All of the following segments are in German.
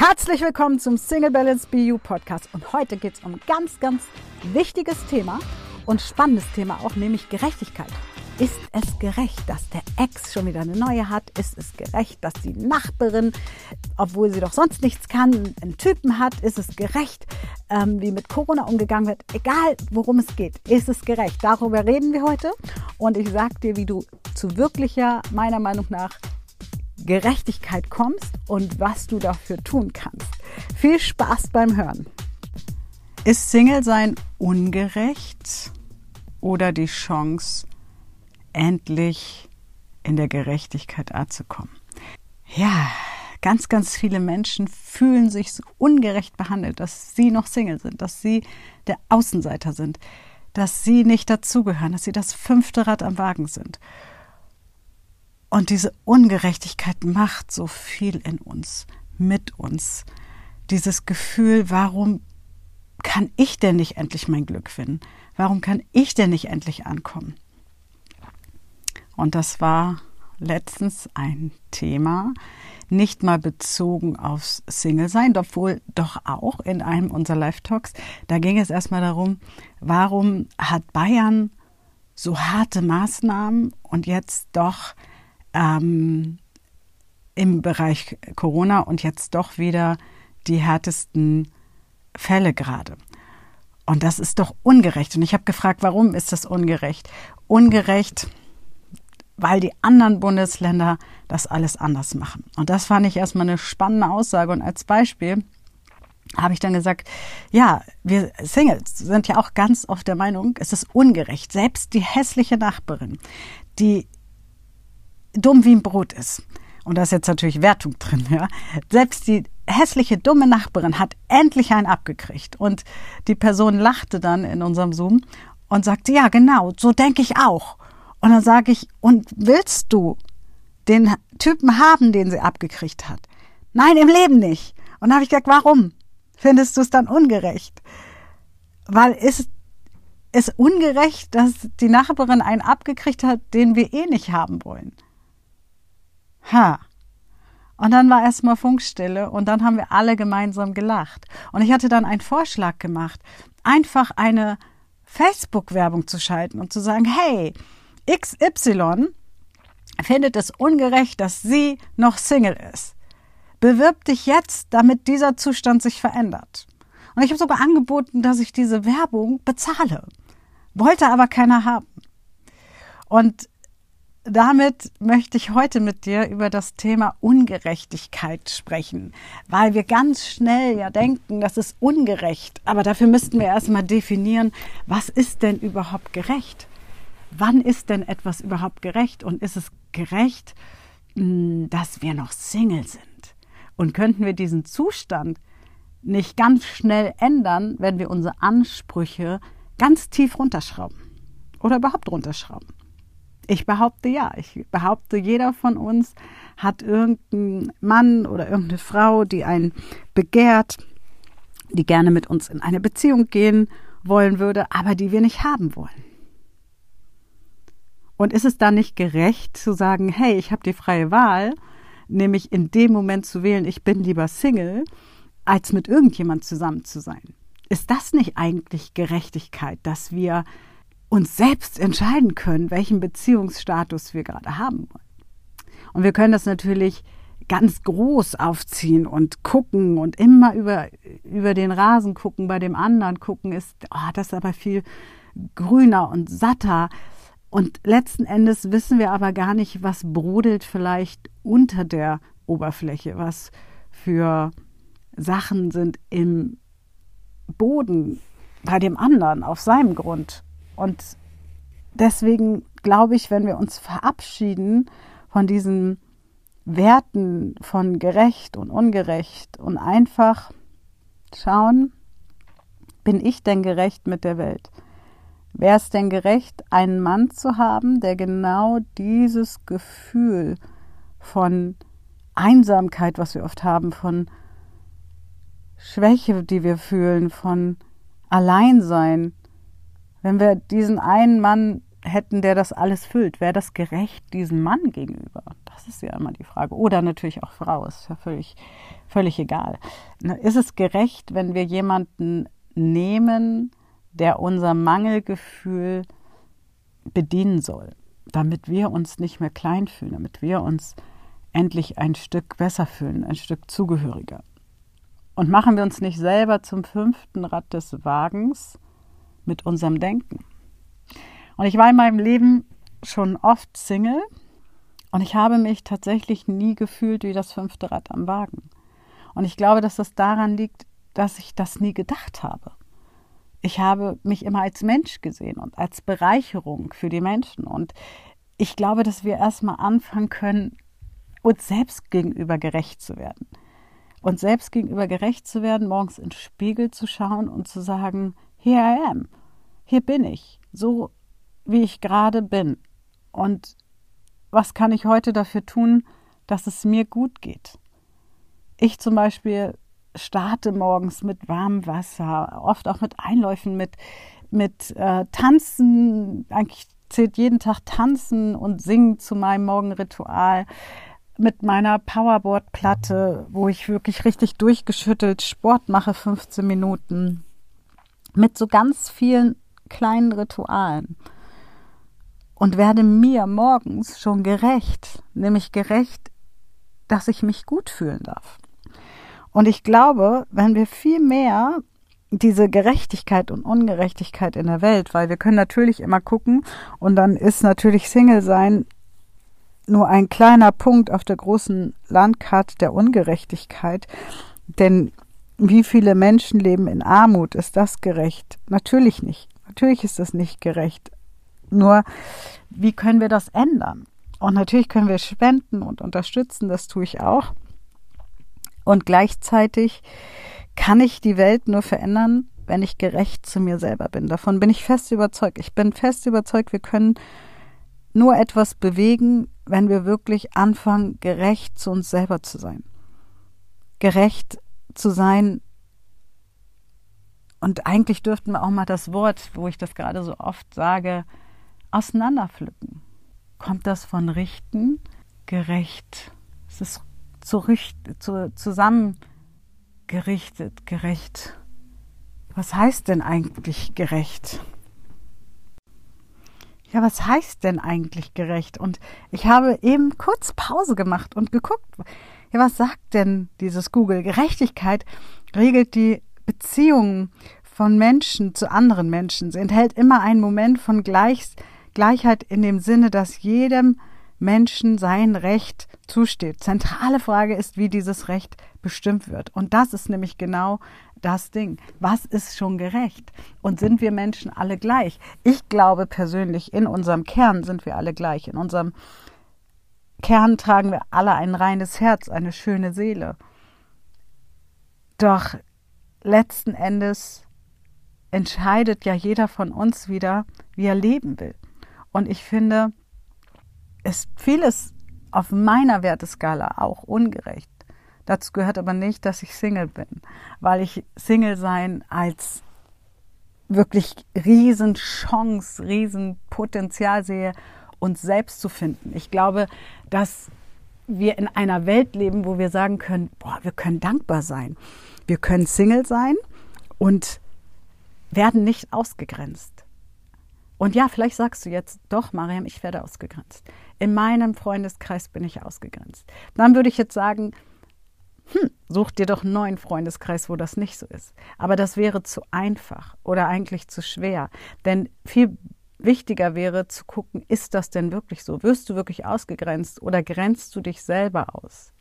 Herzlich willkommen zum Single Balance BU Podcast und heute geht es um ein ganz, ganz wichtiges Thema und spannendes Thema auch, nämlich Gerechtigkeit. Ist es gerecht, dass der Ex schon wieder eine neue hat? Ist es gerecht, dass die Nachbarin, obwohl sie doch sonst nichts kann, einen Typen hat? Ist es gerecht, ähm, wie mit Corona umgegangen wird? Egal, worum es geht, ist es gerecht? Darüber reden wir heute und ich sage dir, wie du zu wirklicher, meiner Meinung nach, Gerechtigkeit kommst und was du dafür tun kannst. Viel Spaß beim Hören. Ist Single-Sein ungerecht oder die Chance, endlich in der Gerechtigkeit anzukommen? Ja, ganz, ganz viele Menschen fühlen sich so ungerecht behandelt, dass sie noch Single sind, dass sie der Außenseiter sind, dass sie nicht dazugehören, dass sie das fünfte Rad am Wagen sind. Und diese Ungerechtigkeit macht so viel in uns, mit uns. Dieses Gefühl, warum kann ich denn nicht endlich mein Glück finden? Warum kann ich denn nicht endlich ankommen? Und das war letztens ein Thema, nicht mal bezogen aufs Single-Sein, obwohl doch auch in einem unserer Live-Talks. Da ging es erstmal darum, warum hat Bayern so harte Maßnahmen und jetzt doch ähm, im Bereich Corona und jetzt doch wieder die härtesten Fälle gerade. Und das ist doch ungerecht. Und ich habe gefragt, warum ist das ungerecht? Ungerecht, weil die anderen Bundesländer das alles anders machen. Und das fand ich erstmal eine spannende Aussage. Und als Beispiel habe ich dann gesagt, ja, wir Singles sind ja auch ganz oft der Meinung, es ist ungerecht. Selbst die hässliche Nachbarin, die dumm wie ein Brot ist. Und da ist jetzt natürlich Wertung drin, ja. Selbst die hässliche, dumme Nachbarin hat endlich einen abgekriegt. Und die Person lachte dann in unserem Zoom und sagte, ja, genau, so denke ich auch. Und dann sage ich, und willst du den Typen haben, den sie abgekriegt hat? Nein, im Leben nicht. Und dann habe ich gesagt, warum? Findest du es dann ungerecht? Weil ist es ungerecht, dass die Nachbarin einen abgekriegt hat, den wir eh nicht haben wollen. Ha. Und dann war erstmal Funkstille und dann haben wir alle gemeinsam gelacht. Und ich hatte dann einen Vorschlag gemacht, einfach eine Facebook-Werbung zu schalten und zu sagen, hey, XY findet es ungerecht, dass sie noch Single ist. Bewirb dich jetzt, damit dieser Zustand sich verändert. Und ich habe sogar angeboten, dass ich diese Werbung bezahle. Wollte aber keiner haben. Und damit möchte ich heute mit dir über das Thema Ungerechtigkeit sprechen, weil wir ganz schnell ja denken, das ist ungerecht. Aber dafür müssten wir erstmal definieren, was ist denn überhaupt gerecht? Wann ist denn etwas überhaupt gerecht? Und ist es gerecht, hm, dass wir noch Single sind? Und könnten wir diesen Zustand nicht ganz schnell ändern, wenn wir unsere Ansprüche ganz tief runterschrauben oder überhaupt runterschrauben? Ich behaupte ja. Ich behaupte, jeder von uns hat irgendeinen Mann oder irgendeine Frau, die einen begehrt, die gerne mit uns in eine Beziehung gehen wollen würde, aber die wir nicht haben wollen. Und ist es dann nicht gerecht zu sagen, hey, ich habe die freie Wahl, nämlich in dem Moment zu wählen, ich bin lieber Single, als mit irgendjemand zusammen zu sein? Ist das nicht eigentlich Gerechtigkeit, dass wir uns selbst entscheiden können, welchen Beziehungsstatus wir gerade haben wollen. Und wir können das natürlich ganz groß aufziehen und gucken und immer über, über den Rasen gucken, bei dem anderen gucken, ist, oh, das ist aber viel grüner und satter. Und letzten Endes wissen wir aber gar nicht, was brodelt vielleicht unter der Oberfläche, was für Sachen sind im Boden bei dem anderen auf seinem Grund. Und deswegen glaube ich, wenn wir uns verabschieden von diesen Werten von gerecht und ungerecht und einfach schauen, bin ich denn gerecht mit der Welt? Wäre es denn gerecht, einen Mann zu haben, der genau dieses Gefühl von Einsamkeit, was wir oft haben, von Schwäche, die wir fühlen, von Alleinsein, wenn wir diesen einen Mann hätten, der das alles füllt, wäre das gerecht diesem Mann gegenüber? Das ist ja immer die Frage. Oder natürlich auch Frau, ist ja völlig, völlig egal. Ist es gerecht, wenn wir jemanden nehmen, der unser Mangelgefühl bedienen soll, damit wir uns nicht mehr klein fühlen, damit wir uns endlich ein Stück besser fühlen, ein Stück zugehöriger. Und machen wir uns nicht selber zum fünften Rad des Wagens mit unserem Denken. Und ich war in meinem Leben schon oft Single und ich habe mich tatsächlich nie gefühlt wie das fünfte Rad am Wagen. Und ich glaube, dass das daran liegt, dass ich das nie gedacht habe. Ich habe mich immer als Mensch gesehen und als Bereicherung für die Menschen. Und ich glaube, dass wir erstmal anfangen können, uns selbst gegenüber gerecht zu werden. Uns selbst gegenüber gerecht zu werden, morgens ins Spiegel zu schauen und zu sagen, here I am, hier bin ich, so wie ich gerade bin. Und was kann ich heute dafür tun, dass es mir gut geht? Ich zum Beispiel starte morgens mit warmem Wasser, oft auch mit Einläufen, mit, mit äh, Tanzen. Eigentlich zählt jeden Tag Tanzen und Singen zu meinem Morgenritual. Mit meiner Powerboard-Platte, wo ich wirklich richtig durchgeschüttelt Sport mache, 15 Minuten. Mit so ganz vielen kleinen Ritualen. Und werde mir morgens schon gerecht, nämlich gerecht, dass ich mich gut fühlen darf. Und ich glaube, wenn wir viel mehr diese Gerechtigkeit und Ungerechtigkeit in der Welt, weil wir können natürlich immer gucken und dann ist natürlich Single sein nur ein kleiner Punkt auf der großen Landkarte der Ungerechtigkeit. Denn wie viele Menschen leben in Armut? Ist das gerecht? Natürlich nicht. Natürlich ist das nicht gerecht. Nur, wie können wir das ändern? Und natürlich können wir spenden und unterstützen, das tue ich auch. Und gleichzeitig kann ich die Welt nur verändern, wenn ich gerecht zu mir selber bin. Davon bin ich fest überzeugt. Ich bin fest überzeugt, wir können nur etwas bewegen, wenn wir wirklich anfangen, gerecht zu uns selber zu sein. Gerecht zu sein. Und eigentlich dürften wir auch mal das Wort, wo ich das gerade so oft sage, auseinanderpflücken. Kommt das von richten? Gerecht. Es ist zu, zu, zusammengerichtet, gerecht. Was heißt denn eigentlich gerecht? Ja, was heißt denn eigentlich gerecht? Und ich habe eben kurz Pause gemacht und geguckt, ja, was sagt denn dieses Google? Gerechtigkeit regelt die Beziehungen von Menschen zu anderen Menschen. Sie enthält immer einen Moment von Gleich, Gleichheit in dem Sinne, dass jedem Menschen sein Recht zusteht. Zentrale Frage ist, wie dieses Recht bestimmt wird. Und das ist nämlich genau das Ding. Was ist schon gerecht? Und sind wir Menschen alle gleich? Ich glaube persönlich, in unserem Kern sind wir alle gleich. In unserem Kern tragen wir alle ein reines Herz, eine schöne Seele. Doch letzten Endes entscheidet ja jeder von uns wieder, wie er leben will. Und ich finde, ist vieles auf meiner Werteskala auch ungerecht. Dazu gehört aber nicht, dass ich Single bin, weil ich Single sein als wirklich Riesenchance, Riesenpotenzial sehe, uns selbst zu finden. Ich glaube, dass wir in einer Welt leben, wo wir sagen können, boah, wir können dankbar sein. Wir können Single sein und werden nicht ausgegrenzt. Und ja, vielleicht sagst du jetzt, doch, Mariam, ich werde ausgegrenzt. In meinem Freundeskreis bin ich ausgegrenzt. Dann würde ich jetzt sagen, hm, such dir doch einen neuen Freundeskreis, wo das nicht so ist. Aber das wäre zu einfach oder eigentlich zu schwer. Denn viel wichtiger wäre zu gucken, ist das denn wirklich so? Wirst du wirklich ausgegrenzt oder grenzt du dich selber aus?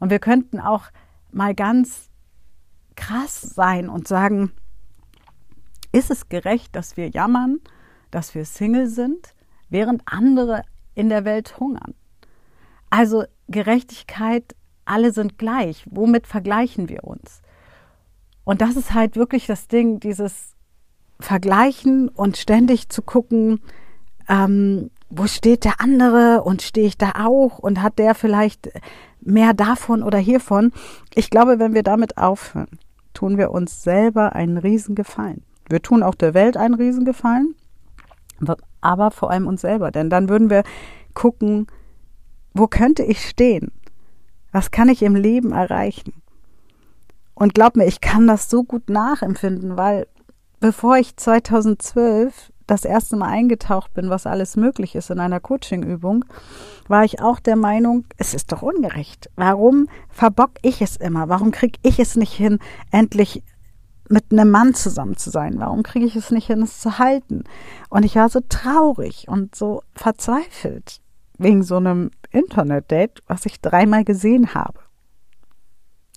Und wir könnten auch mal ganz krass sein und sagen, ist es gerecht, dass wir jammern, dass wir Single sind, während andere in der Welt hungern? Also Gerechtigkeit, alle sind gleich. Womit vergleichen wir uns? Und das ist halt wirklich das Ding, dieses Vergleichen und ständig zu gucken, ähm, wo steht der andere und stehe ich da auch und hat der vielleicht mehr davon oder hiervon. Ich glaube, wenn wir damit aufhören, tun wir uns selber einen Riesengefallen. Wir tun auch der Welt einen Riesengefallen. aber vor allem uns selber. Denn dann würden wir gucken, wo könnte ich stehen? Was kann ich im Leben erreichen? Und glaub mir, ich kann das so gut nachempfinden, weil bevor ich 2012 das erste Mal eingetaucht bin, was alles möglich ist in einer Coachingübung, war ich auch der Meinung, es ist doch ungerecht. Warum verbock ich es immer? Warum kriege ich es nicht hin, endlich mit einem Mann zusammen zu sein? Warum kriege ich es nicht hin, es zu halten? Und ich war so traurig und so verzweifelt wegen so einem Internet-Date, was ich dreimal gesehen habe.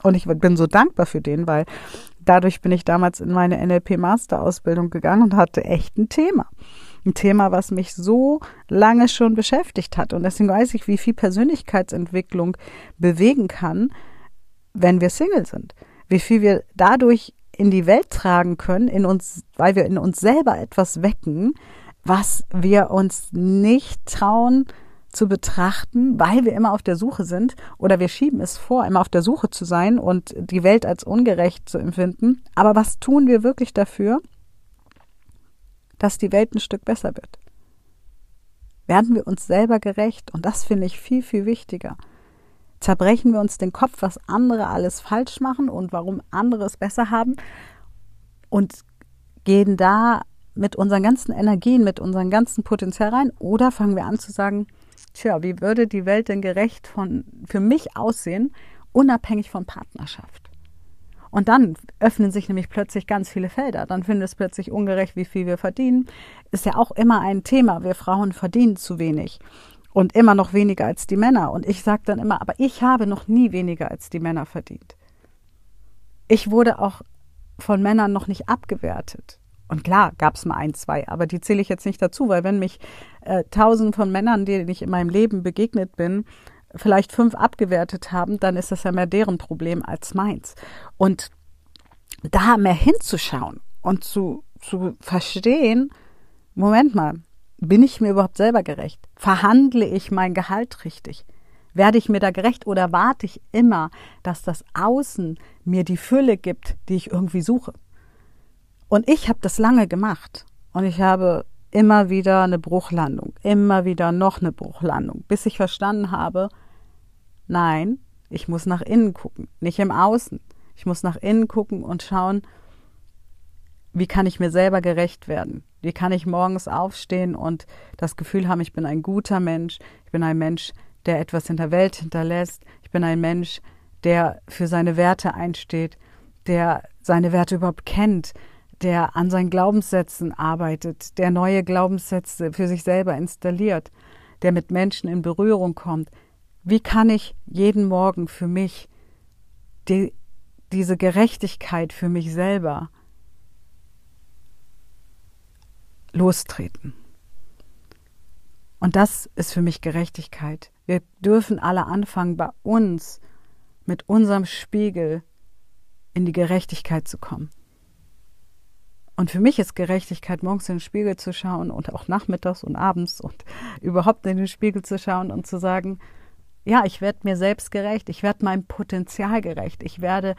Und ich bin so dankbar für den, weil dadurch bin ich damals in meine NLP-Master-Ausbildung gegangen und hatte echt ein Thema. Ein Thema, was mich so lange schon beschäftigt hat. Und deswegen weiß ich, wie viel Persönlichkeitsentwicklung bewegen kann, wenn wir Single sind. Wie viel wir dadurch in die Welt tragen können, in uns, weil wir in uns selber etwas wecken, was wir uns nicht trauen, zu betrachten, weil wir immer auf der Suche sind oder wir schieben es vor, immer auf der Suche zu sein und die Welt als ungerecht zu empfinden. Aber was tun wir wirklich dafür, dass die Welt ein Stück besser wird? Werden wir uns selber gerecht? Und das finde ich viel, viel wichtiger. Zerbrechen wir uns den Kopf, was andere alles falsch machen und warum andere es besser haben und gehen da mit unseren ganzen Energien, mit unserem ganzen Potenzial rein? Oder fangen wir an zu sagen, tja, wie würde die Welt denn gerecht von, für mich aussehen, unabhängig von Partnerschaft? Und dann öffnen sich nämlich plötzlich ganz viele Felder. Dann findet es plötzlich ungerecht, wie viel wir verdienen. Ist ja auch immer ein Thema. Wir Frauen verdienen zu wenig und immer noch weniger als die Männer. Und ich sage dann immer, aber ich habe noch nie weniger als die Männer verdient. Ich wurde auch von Männern noch nicht abgewertet. Und klar, gab es mal ein, zwei, aber die zähle ich jetzt nicht dazu, weil wenn mich äh, tausend von Männern, denen ich in meinem Leben begegnet bin, vielleicht fünf abgewertet haben, dann ist das ja mehr deren Problem als meins. Und da mehr hinzuschauen und zu, zu verstehen, Moment mal, bin ich mir überhaupt selber gerecht? Verhandle ich mein Gehalt richtig? Werde ich mir da gerecht oder warte ich immer, dass das Außen mir die Fülle gibt, die ich irgendwie suche? Und ich habe das lange gemacht. Und ich habe immer wieder eine Bruchlandung, immer wieder noch eine Bruchlandung, bis ich verstanden habe, nein, ich muss nach innen gucken, nicht im Außen. Ich muss nach innen gucken und schauen, wie kann ich mir selber gerecht werden? Wie kann ich morgens aufstehen und das Gefühl haben, ich bin ein guter Mensch, ich bin ein Mensch, der etwas in der Welt hinterlässt, ich bin ein Mensch, der für seine Werte einsteht, der seine Werte überhaupt kennt, der an seinen Glaubenssätzen arbeitet, der neue Glaubenssätze für sich selber installiert, der mit Menschen in Berührung kommt. Wie kann ich jeden Morgen für mich die, diese Gerechtigkeit für mich selber lostreten? Und das ist für mich Gerechtigkeit. Wir dürfen alle anfangen, bei uns mit unserem Spiegel in die Gerechtigkeit zu kommen. Und für mich ist Gerechtigkeit, morgens in den Spiegel zu schauen und auch nachmittags und abends und überhaupt in den Spiegel zu schauen und zu sagen, ja, ich werde mir selbst gerecht, ich werde meinem Potenzial gerecht, ich werde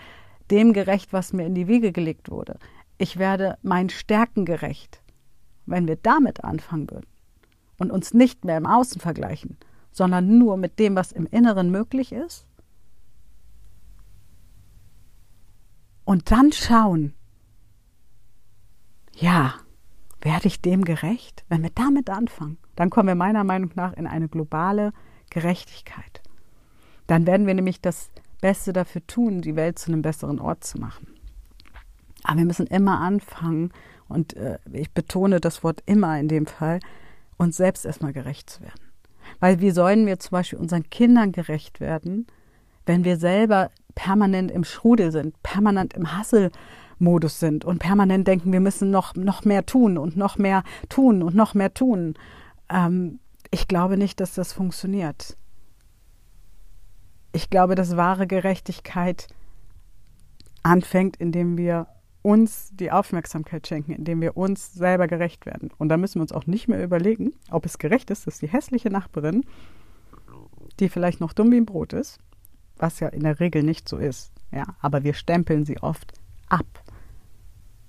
dem gerecht, was mir in die Wiege gelegt wurde. Ich werde meinen Stärken gerecht. Wenn wir damit anfangen würden und uns nicht mehr im Außen vergleichen, sondern nur mit dem, was im Inneren möglich ist, und dann schauen, ja, werde ich dem gerecht? Wenn wir damit anfangen, dann kommen wir meiner Meinung nach in eine globale Gerechtigkeit. Dann werden wir nämlich das Beste dafür tun, die Welt zu einem besseren Ort zu machen. Aber wir müssen immer anfangen, und äh, ich betone das Wort immer in dem Fall, uns selbst erstmal gerecht zu werden. Weil wie sollen wir zum Beispiel unseren Kindern gerecht werden, wenn wir selber permanent im Schrudel sind, permanent im Hassel Modus sind und permanent denken, wir müssen noch, noch mehr tun und noch mehr tun und noch mehr tun. Ähm, ich glaube nicht, dass das funktioniert. Ich glaube, dass wahre Gerechtigkeit anfängt, indem wir uns die Aufmerksamkeit schenken, indem wir uns selber gerecht werden. Und da müssen wir uns auch nicht mehr überlegen, ob es gerecht ist, dass die hässliche Nachbarin, die vielleicht noch dumm wie ein Brot ist, was ja in der Regel nicht so ist, ja, aber wir stempeln sie oft ab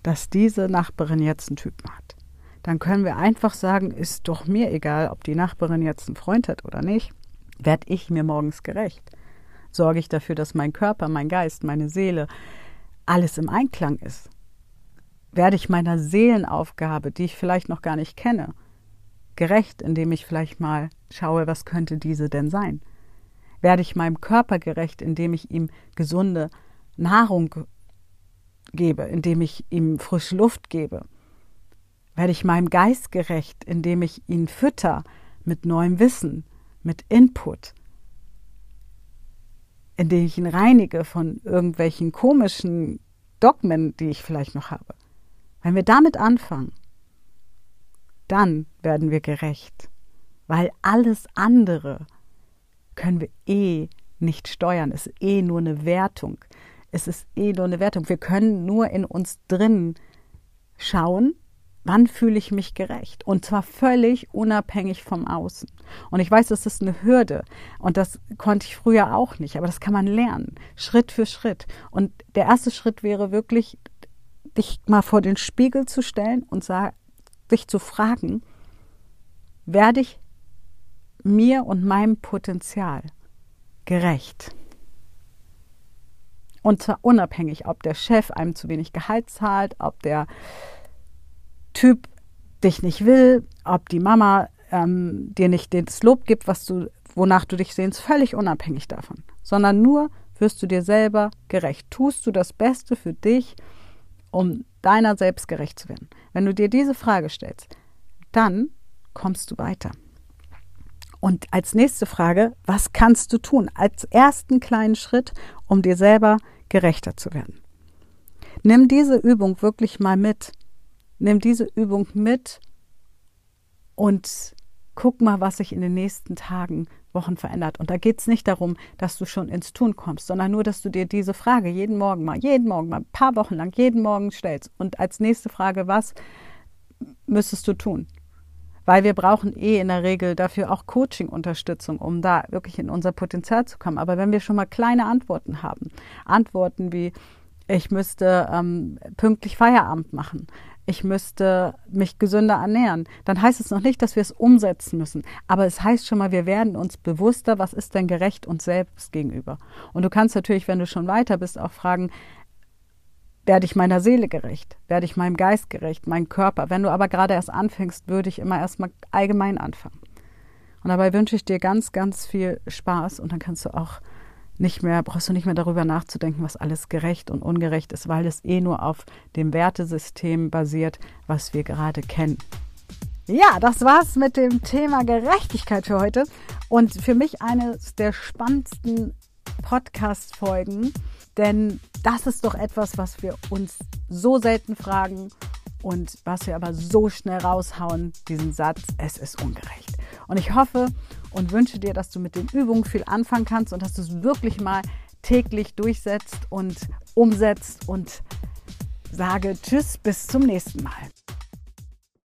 dass diese Nachbarin jetzt einen Typen hat. dann können wir einfach sagen, ist doch mir egal, ob die Nachbarin jetzt einen Freund hat oder nicht, werde ich mir morgens gerecht. Sorge ich dafür, dass mein Körper, mein Geist, meine Seele, alles im Einklang ist. Werde ich meiner Seelenaufgabe, die ich vielleicht noch gar nicht kenne, gerecht, indem ich vielleicht mal schaue, was könnte diese denn sein? Werde ich meinem Körper gerecht, indem ich ihm gesunde Nahrung gebe, indem ich ihm frische Luft gebe? Werde ich meinem Geist gerecht, indem ich ihn fütter mit neuem Wissen, mit Input, indem ich ihn reinige von irgendwelchen komischen Dogmen, die ich vielleicht noch habe? Wenn wir damit anfangen, dann werden wir gerecht, weil alles andere können wir eh nicht steuern. Ist eh nur eine Wertung. Es ist eh nur eine Wertung. Wir können nur in uns drin schauen, wann fühle ich mich gerecht? Und zwar völlig unabhängig vom Außen. Und ich weiß, das ist eine Hürde. Und das konnte ich früher auch nicht. Aber das kann man lernen. Schritt für Schritt. Und der erste Schritt wäre wirklich, dich mal vor den Spiegel zu stellen und dich zu fragen, werde ich mir und meinem Potenzial gerecht? Und zwar unabhängig, ob der Chef einem zu wenig Gehalt zahlt, ob der Typ dich nicht will, ob die Mama ähm, dir nicht das Lob gibt, was du, wonach du dich sehnst, völlig unabhängig davon, sondern nur wirst du dir selber gerecht. Tust du das Beste für dich, um deiner selbst gerecht zu werden. Wenn du dir diese Frage stellst, dann kommst du weiter. Und als nächste Frage, was kannst du tun als ersten kleinen Schritt, um dir selber gerechter zu werden? Nimm diese Übung wirklich mal mit. Nimm diese Übung mit und guck mal, was sich in den nächsten Tagen, Wochen verändert. Und da geht es nicht darum, dass du schon ins Tun kommst, sondern nur, dass du dir diese Frage jeden Morgen mal, jeden Morgen mal, ein paar Wochen lang, jeden Morgen stellst. Und als nächste Frage, was müsstest du tun? Weil wir brauchen eh in der Regel dafür auch Coaching-Unterstützung, um da wirklich in unser Potenzial zu kommen. Aber wenn wir schon mal kleine Antworten haben, Antworten wie, ich müsste ähm, pünktlich Feierabend machen, ich müsste mich gesünder ernähren, dann heißt es noch nicht, dass wir es umsetzen müssen. Aber es heißt schon mal, wir werden uns bewusster, was ist denn gerecht uns selbst gegenüber. Und du kannst natürlich, wenn du schon weiter bist, auch fragen, werde ich meiner Seele gerecht? Werde ich meinem Geist gerecht, meinem Körper? Wenn du aber gerade erst anfängst, würde ich immer erstmal allgemein anfangen. Und dabei wünsche ich dir ganz, ganz viel Spaß und dann kannst du auch nicht mehr, brauchst du nicht mehr darüber nachzudenken, was alles gerecht und ungerecht ist, weil es eh nur auf dem Wertesystem basiert, was wir gerade kennen. Ja, das war's mit dem Thema Gerechtigkeit für heute und für mich eines der spannendsten Podcast-Folgen, denn das ist doch etwas, was wir uns so selten fragen und was wir aber so schnell raushauen, diesen Satz, es ist ungerecht. Und ich hoffe und wünsche dir, dass du mit den Übungen viel anfangen kannst und dass du es wirklich mal täglich durchsetzt und umsetzt und sage Tschüss, bis zum nächsten Mal.